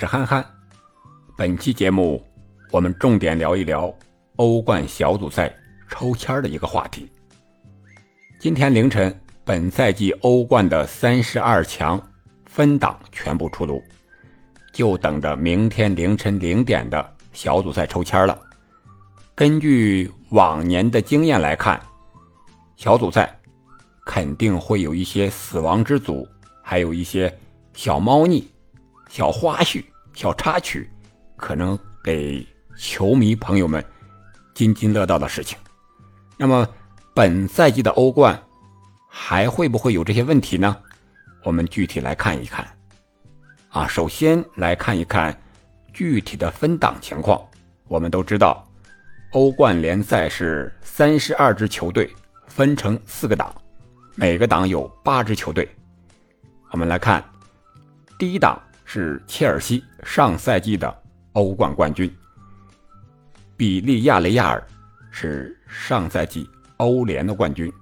是憨憨。本期节目我们重点聊一聊欧冠小组赛抽签的一个话题。今天凌晨，本赛季欧冠的三十二强分档全部出炉，就等着明天凌晨零点的小组赛抽签了。根据往年的经验来看，小组赛肯定会有一些死亡之组，还有一些小猫腻。小花絮、小插曲，可能给球迷朋友们津津乐道的事情。那么，本赛季的欧冠还会不会有这些问题呢？我们具体来看一看。啊，首先来看一看具体的分档情况。我们都知道，欧冠联赛是三十二支球队分成四个档，每个档有八支球队。我们来看第一档。是切尔西上赛季的欧冠冠军，比利亚雷亚尔是上赛季欧联的冠军，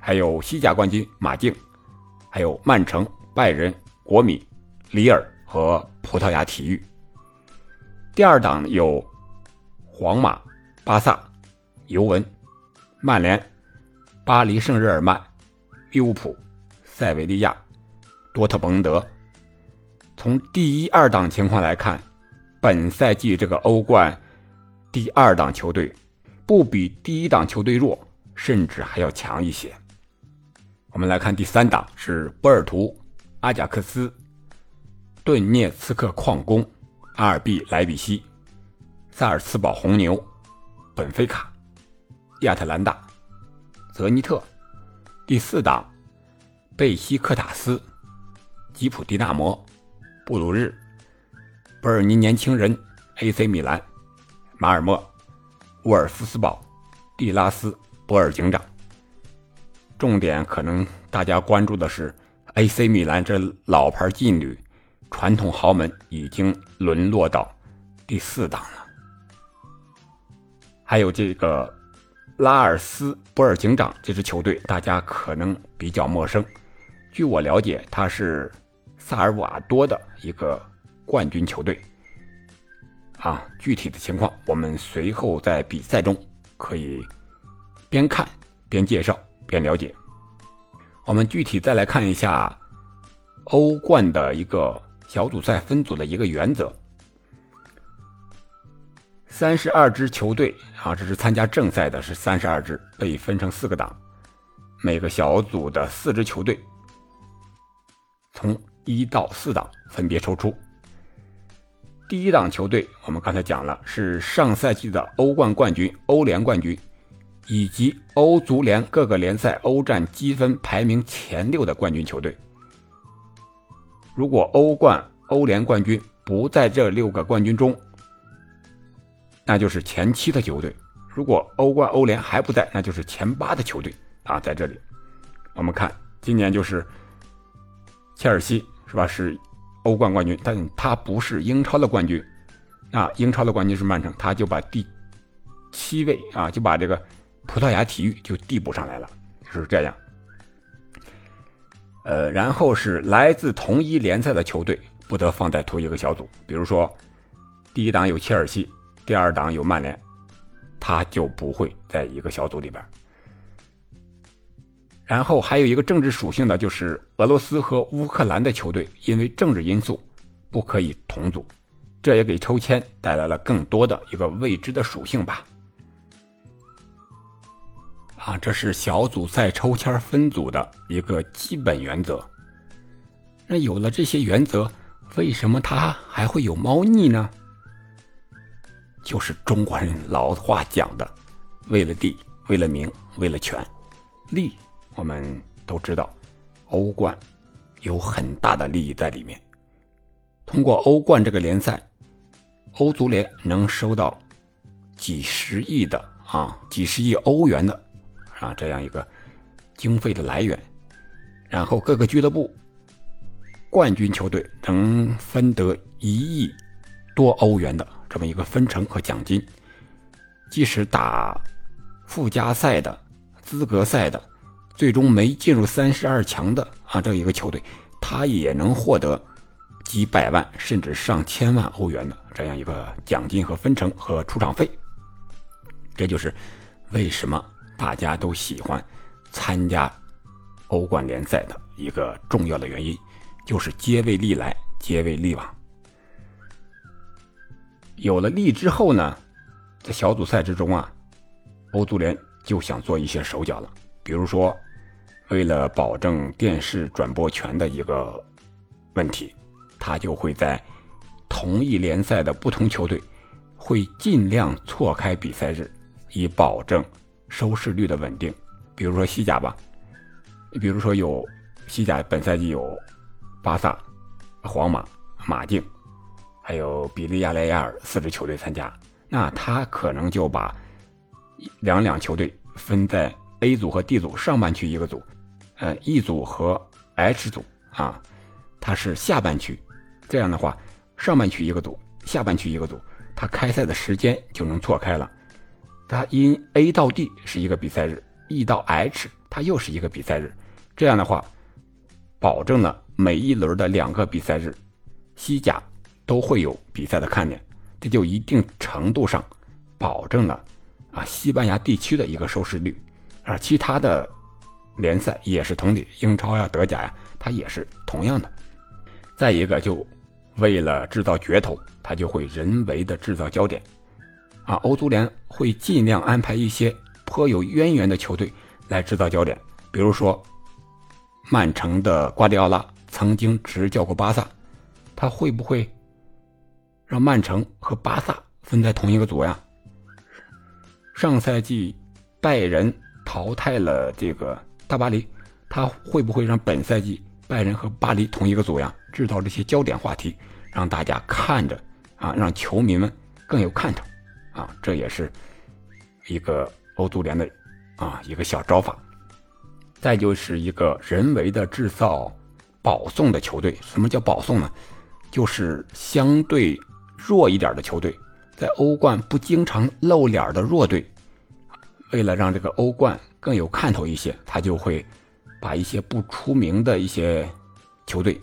还有西甲冠军马竞，还有曼城、拜仁、国米、里尔和葡萄牙体育。第二档有皇马、巴萨、尤文、曼联、巴黎圣日耳曼、利物浦、塞维利亚、多特蒙德。从第一、二档情况来看，本赛季这个欧冠第二档球队不比第一档球队弱，甚至还要强一些。我们来看第三档是波尔图、阿贾克斯、顿涅茨克矿工、阿尔比莱比锡、萨尔茨堡红牛、本菲卡、亚特兰大、泽尼特。第四档贝西克塔斯、吉普迪纳摩。布鲁日、伯尔尼年轻人、AC 米兰、马尔默、沃尔夫斯堡、蒂拉斯、博尔警长。重点可能大家关注的是 AC 米兰这老牌劲旅、传统豪门已经沦落到第四档了。还有这个拉尔斯博尔警长这支球队，大家可能比较陌生。据我了解，他是。萨尔瓦多的一个冠军球队，啊，具体的情况我们随后在比赛中可以边看边介绍边了解。我们具体再来看一下欧冠的一个小组赛分组的一个原则：三十二支球队啊，这是参加正赛的，是三十二支，被分成四个档，每个小组的四支球队从。一到四档分别抽出。第一档球队，我们刚才讲了，是上赛季的欧冠冠军、欧联冠军，以及欧足联各个联赛欧战积分排名前六的冠军球队。如果欧冠、欧联冠军不在这六个冠军中，那就是前七的球队；如果欧冠、欧联还不在，那就是前八的球队啊。在这里，我们看今年就是切尔西。是吧？是欧冠冠军，但他不是英超的冠军。啊，英超的冠军是曼城，他就把第七位啊，就把这个葡萄牙体育就递补上来了，是这样。呃，然后是来自同一联赛的球队不得放在同一个小组，比如说第一档有切尔西，第二档有曼联，他就不会在一个小组里边。然后还有一个政治属性的，就是俄罗斯和乌克兰的球队因为政治因素不可以同组，这也给抽签带来了更多的一个未知的属性吧。啊，这是小组赛抽签分组的一个基本原则。那有了这些原则，为什么它还会有猫腻呢？就是中国人老话讲的，为了地，为了名，为了权，利。我们都知道，欧冠有很大的利益在里面。通过欧冠这个联赛，欧足联能收到几十亿的啊，几十亿欧元的啊这样一个经费的来源。然后各个俱乐部冠军球队能分得一亿多欧元的这么一个分成和奖金。即使打附加赛的、资格赛的。最终没进入三十二强的啊，这一个球队，他也能获得几百万甚至上千万欧元的这样一个奖金和分成和出场费。这就是为什么大家都喜欢参加欧冠联赛的一个重要的原因，就是皆为利来，皆为利往。有了利之后呢，在小组赛之中啊，欧足联就想做一些手脚了，比如说，为了保证电视转播权的一个问题。他就会在同一联赛的不同球队会尽量错开比赛日，以保证收视率的稳定。比如说西甲吧，比如说有西甲本赛季有巴萨、皇马、马竞，还有比利亚雷亚尔四支球队参加，那他可能就把两两球队分在 A 组和 D 组上半区一个组，呃，E 组和 H 组啊，它是下半区。这样的话，上半区一个组，下半区一个组，它开赛的时间就能错开了。它因 A 到 D 是一个比赛日，E 到 H 它又是一个比赛日。这样的话，保证了每一轮的两个比赛日，西甲都会有比赛的看点，这就一定程度上保证了啊西班牙地区的一个收视率。而其他的联赛也是同理，英超呀、德甲呀，它也是同样的。再一个就。为了制造噱头，他就会人为的制造焦点，啊，欧足联会尽量安排一些颇有渊源的球队来制造焦点，比如说，曼城的瓜迪奥拉曾经执教过巴萨，他会不会让曼城和巴萨分在同一个组呀？上赛季拜仁淘汰了这个大巴黎，他会不会让本赛季？拜仁和巴黎同一个组呀，制造这些焦点话题，让大家看着啊，让球迷们更有看头啊，这也是一个欧足联的啊一个小招法。再就是一个人为的制造保送的球队。什么叫保送呢？就是相对弱一点的球队，在欧冠不经常露脸的弱队，为了让这个欧冠更有看头一些，他就会。把一些不出名的一些球队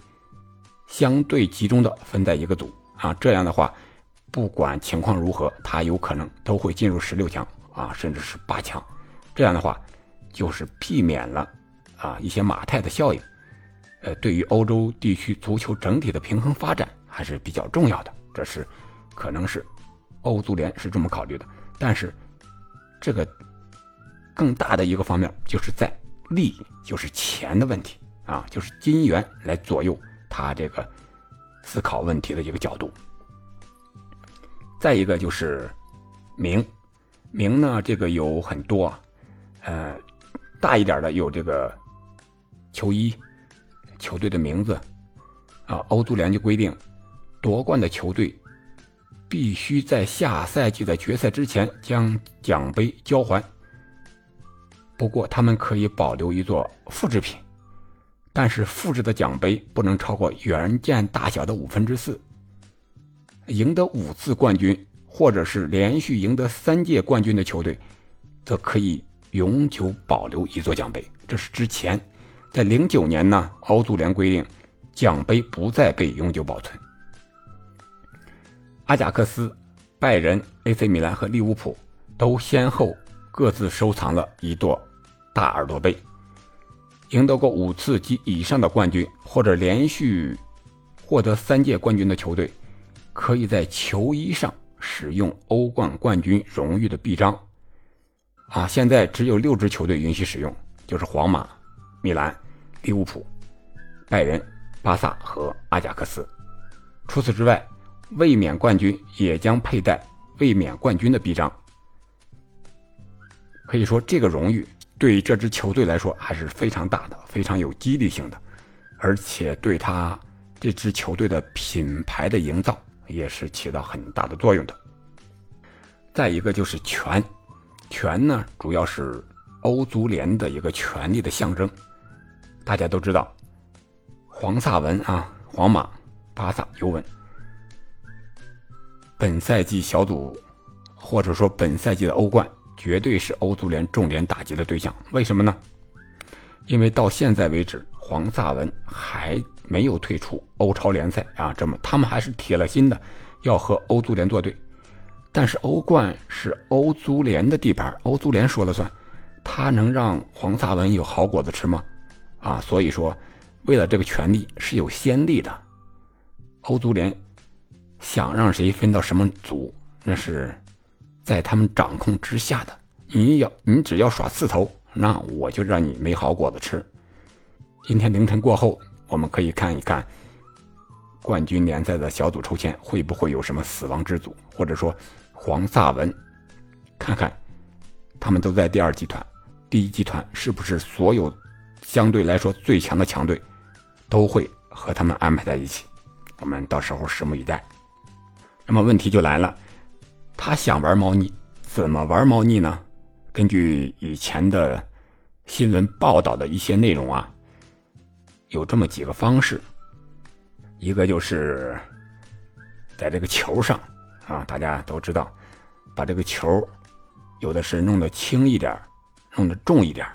相对集中的分在一个组啊，这样的话，不管情况如何，他有可能都会进入十六强啊，甚至是八强。这样的话，就是避免了啊一些马太的效应。呃，对于欧洲地区足球整体的平衡发展还是比较重要的。这是可能是欧足联是这么考虑的，但是这个更大的一个方面就是在。利就是钱的问题啊，就是金元来左右他这个思考问题的一个角度。再一个就是名，名呢这个有很多，呃，大一点的有这个球衣、球队的名字啊。欧足联就规定，夺冠的球队必须在下赛季的决赛之前将奖杯交还。不过，他们可以保留一座复制品，但是复制的奖杯不能超过原件大小的五分之四。赢得五次冠军，或者是连续赢得三届冠军的球队，则可以永久保留一座奖杯。这是之前，在零九年呢，欧足联规定，奖杯不再被永久保存。阿贾克斯、拜仁、AC 米兰和利物浦都先后各自收藏了一座。大耳朵杯，赢得过五次及以上的冠军，或者连续获得三届冠军的球队，可以在球衣上使用欧冠冠军荣誉的臂章。啊，现在只有六支球队允许使用，就是皇马、米兰、利物浦、拜仁、巴萨和阿贾克斯。除此之外，卫冕冠军也将佩戴卫冕冠军的臂章。可以说，这个荣誉。对这支球队来说还是非常大的，非常有激励性的，而且对他这支球队的品牌的营造也是起到很大的作用的。再一个就是权，权呢主要是欧足联的一个权力的象征。大家都知道，黄萨文啊，皇马、巴萨、尤文，本赛季小组或者说本赛季的欧冠。绝对是欧足联重点打击的对象。为什么呢？因为到现在为止，黄萨文还没有退出欧超联赛啊，这么他们还是铁了心的要和欧足联作对。但是欧冠是欧足联的地盘，欧足联说了算，他能让黄萨文有好果子吃吗？啊，所以说，为了这个权利是有先例的。欧足联想让谁分到什么组，那是在他们掌控之下的。你要你只要耍刺头，那我就让你没好果子吃。今天凌晨过后，我们可以看一看冠军联赛的小组抽签会不会有什么死亡之组，或者说黄萨文，看看他们都在第二集团，第一集团是不是所有相对来说最强的强队都会和他们安排在一起？我们到时候拭目以待。那么问题就来了，他想玩猫腻，怎么玩猫腻呢？根据以前的新闻报道的一些内容啊，有这么几个方式。一个就是在这个球上啊，大家都知道，把这个球有的是弄得轻一点，弄得重一点，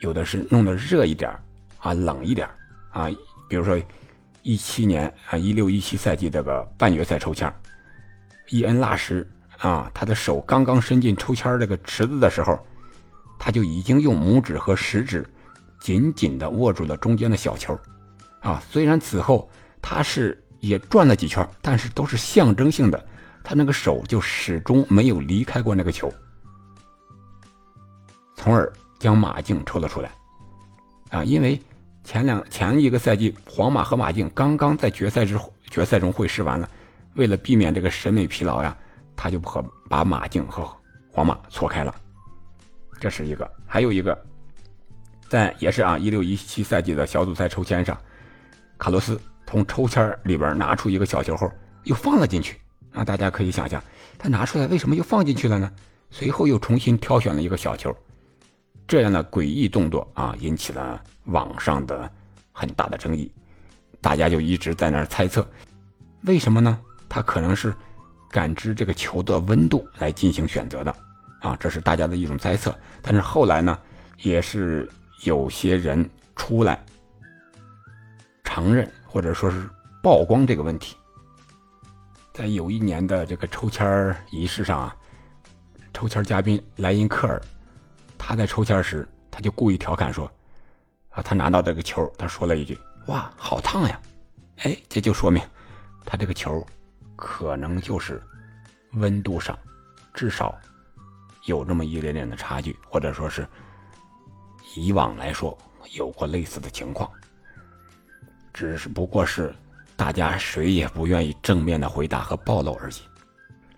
有的是弄得热一点啊，冷一点啊。比如说一七年啊，一六一七赛季这个半决赛抽签，伊恩纳什。啊，他的手刚刚伸进抽签这个池子的时候，他就已经用拇指和食指紧紧地握住了中间的小球。啊，虽然此后他是也转了几圈，但是都是象征性的，他那个手就始终没有离开过那个球，从而将马竞抽了出来。啊，因为前两前一个赛季，皇马和马竞刚刚在决赛之决赛中会师完了，为了避免这个审美疲劳呀。他就和把马竞和皇马错开了，这是一个，还有一个，在也是啊一六一七赛季的小组赛抽签上，卡洛斯从抽签里边拿出一个小球后又放了进去啊，大家可以想象他拿出来为什么又放进去了呢？随后又重新挑选了一个小球，这样的诡异动作啊引起了网上的很大的争议，大家就一直在那儿猜测，为什么呢？他可能是。感知这个球的温度来进行选择的，啊，这是大家的一种猜测。但是后来呢，也是有些人出来承认或者说是曝光这个问题。在有一年的这个抽签仪式上啊，抽签嘉宾莱因克尔，他在抽签时他就故意调侃说：“啊，他拿到这个球，他说了一句：‘哇，好烫呀！’哎，这就说明他这个球。”可能就是温度上，至少有这么一点点的差距，或者说是以往来说有过类似的情况，只是不过是大家谁也不愿意正面的回答和暴露而已。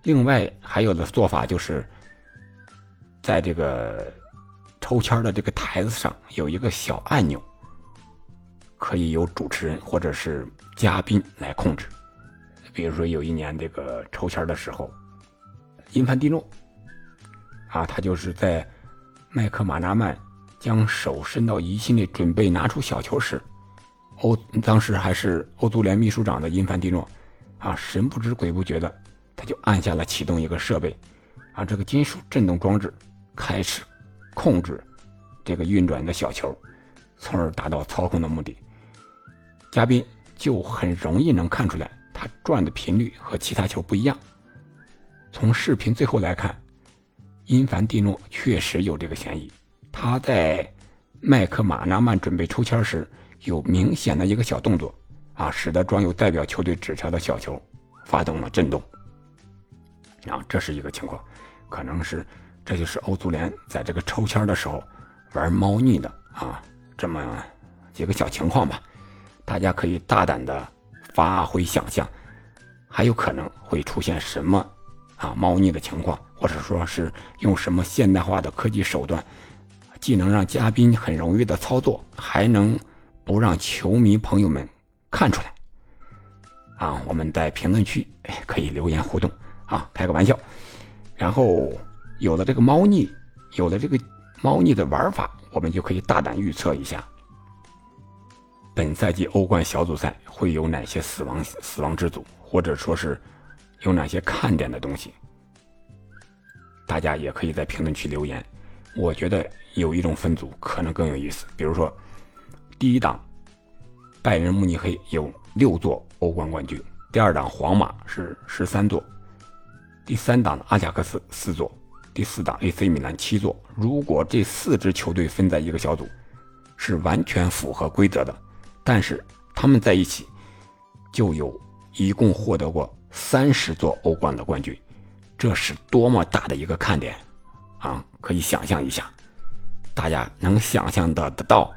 另外还有的做法就是，在这个抽签的这个台子上有一个小按钮，可以由主持人或者是嘉宾来控制。比如说有一年这个抽签的时候，因凡蒂诺啊，他就是在麦克马纳曼将手伸到仪器里准备拿出小球时，欧当时还是欧足联秘书长的因凡蒂诺啊，神不知鬼不觉的，他就按下了启动一个设备，啊，这个金属震动装置开始控制这个运转的小球，从而达到操控的目的。嘉宾就很容易能看出来。它转的频率和其他球不一样。从视频最后来看，因凡蒂诺确实有这个嫌疑。他在麦克马纳曼准备抽签时，有明显的一个小动作，啊，使得装有代表球队纸条的小球发动了震动。啊，这是一个情况，可能是这就是欧足联在这个抽签的时候玩猫腻的啊，这么几个小情况吧，大家可以大胆的。发挥想象，还有可能会出现什么啊猫腻的情况，或者说是用什么现代化的科技手段，既能让嘉宾很容易的操作，还能不让球迷朋友们看出来啊？我们在评论区可以留言互动啊，开个玩笑。然后有了这个猫腻，有了这个猫腻的玩法，我们就可以大胆预测一下。本赛季欧冠小组赛会有哪些死亡死亡之组，或者说是有哪些看点的东西？大家也可以在评论区留言。我觉得有一种分组可能更有意思，比如说第一档拜仁慕尼黑有六座欧冠冠军，第二档皇马是十三座，第三档阿贾克斯四座，第四档 AC 米兰七座。如果这四支球队分在一个小组，是完全符合规则的，但是他们在一起就有一共获得过三十座欧冠的冠军，这是多么大的一个看点啊！可以想象一下，大家能想象得得到。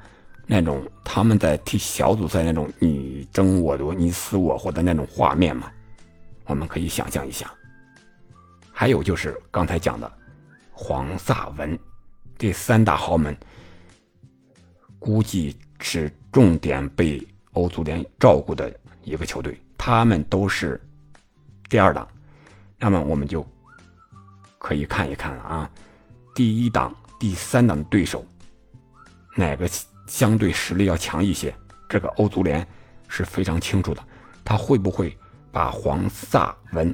那种他们在踢小组赛那种你争我夺、你死我活的那种画面吗，我们可以想象一下。还有就是刚才讲的黄萨文这三大豪门，估计是重点被欧足联照顾的一个球队，他们都是第二档，那么我们就可以看一看了啊，第一档、第三档的对手哪个？相对实力要强一些，这个欧足联是非常清楚的。他会不会把黄萨文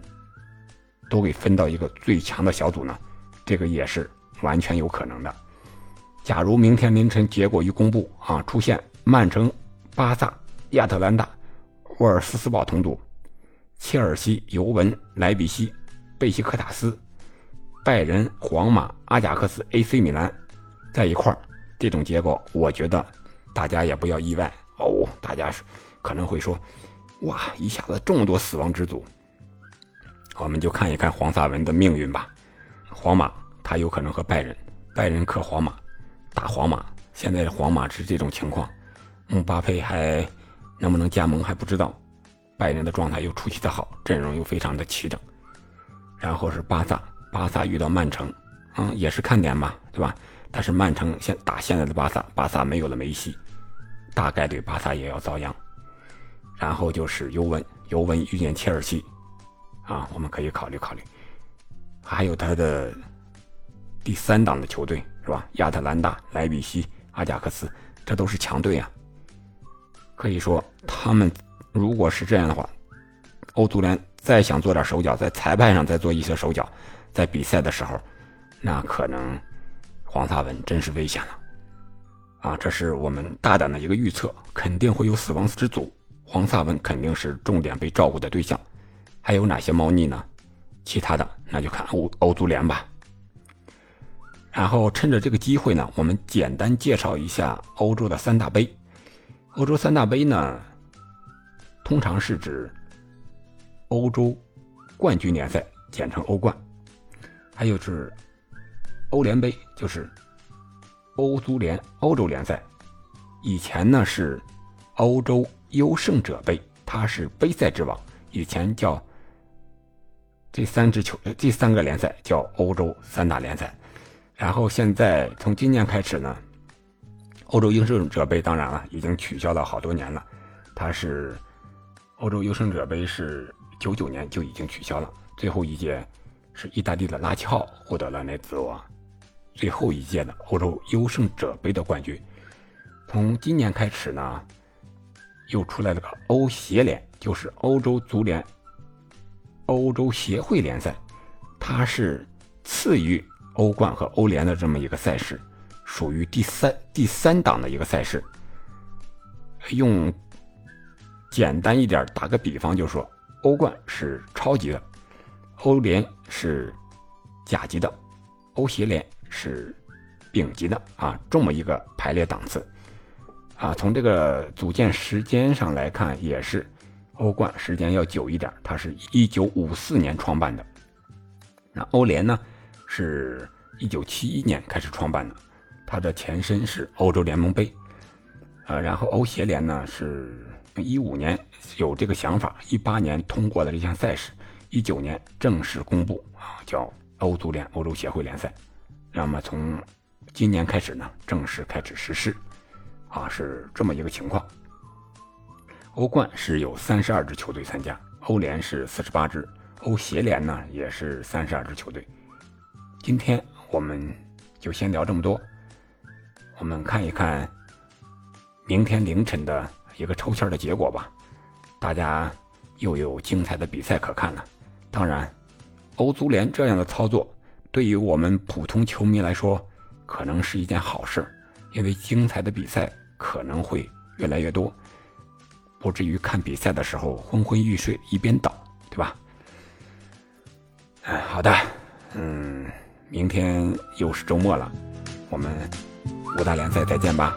都给分到一个最强的小组呢？这个也是完全有可能的。假如明天凌晨结果一公布啊，出现曼城、巴萨、亚特兰大、沃尔夫斯堡同组，切尔西、尤文、莱比锡、贝西克塔斯、拜仁、皇马、阿贾克斯、AC 米兰在一块儿。这种结果，我觉得大家也不要意外哦。大家可能会说：“哇，一下子这么多死亡之组。”我们就看一看黄萨文的命运吧。皇马他有可能和拜仁，拜仁克皇马，打皇马。现在的皇马是这种情况，姆巴佩还能不能加盟还不知道。拜仁的状态又出奇的好，阵容又非常的齐整。然后是巴萨，巴萨遇到曼城，嗯，也是看点吧，对吧？但是曼城现打现在的巴萨，巴萨没有了梅西，大概率巴萨也要遭殃。然后就是尤文，尤文遇见切尔西，啊，我们可以考虑考虑。还有他的第三档的球队是吧？亚特兰大、莱比锡、阿贾克斯，这都是强队啊。可以说，他们如果是这样的话，欧足联再想做点手脚，在裁判上再做一些手脚，在比赛的时候，那可能。黄萨文真是危险了，啊，这是我们大胆的一个预测，肯定会有死亡之组，黄萨文肯定是重点被照顾的对象。还有哪些猫腻呢？其他的那就看欧欧足联吧。然后趁着这个机会呢，我们简单介绍一下欧洲的三大杯。欧洲三大杯呢，通常是指欧洲冠军联赛，简称欧冠，还有是。欧联杯就是欧足联欧洲联赛，以前呢是欧洲优胜者杯，它是杯赛之王。以前叫这三支球这三个联赛叫欧洲三大联赛，然后现在从今年开始呢，欧洲优胜者杯当然了已经取消了。好多年了，它是欧洲优胜者杯是九九年就已经取消了，最后一届是意大利的拉齐奥获得了那座。最后一届的欧洲优胜者杯的冠军，从今年开始呢，又出来了个欧协联，就是欧洲足联、欧洲协会联赛，它是次于欧冠和欧联的这么一个赛事，属于第三第三档的一个赛事。用简单一点打个比方，就说欧冠是超级的，欧联是甲级的，欧协联。是丙级的啊，这么一个排列档次啊。从这个组建时间上来看，也是欧冠时间要久一点，它是一九五四年创办的。那欧联呢，是一九七一年开始创办的，它的前身是欧洲联盟杯啊。然后欧协联呢，是一五年有这个想法，一八年通过了这项赛事，一九年正式公布啊，叫欧足联欧洲协会联赛。那么从今年开始呢，正式开始实施，啊，是这么一个情况。欧冠是有三十二支球队参加，欧联是四十八支，欧协联呢也是三十二支球队。今天我们就先聊这么多，我们看一看明天凌晨的一个抽签的结果吧。大家又有精彩的比赛可看了。当然，欧足联这样的操作。对于我们普通球迷来说，可能是一件好事，因为精彩的比赛可能会越来越多。不至于看比赛的时候昏昏欲睡，一边倒，对吧？哎，好的，嗯，明天又是周末了，我们五大联赛再见吧。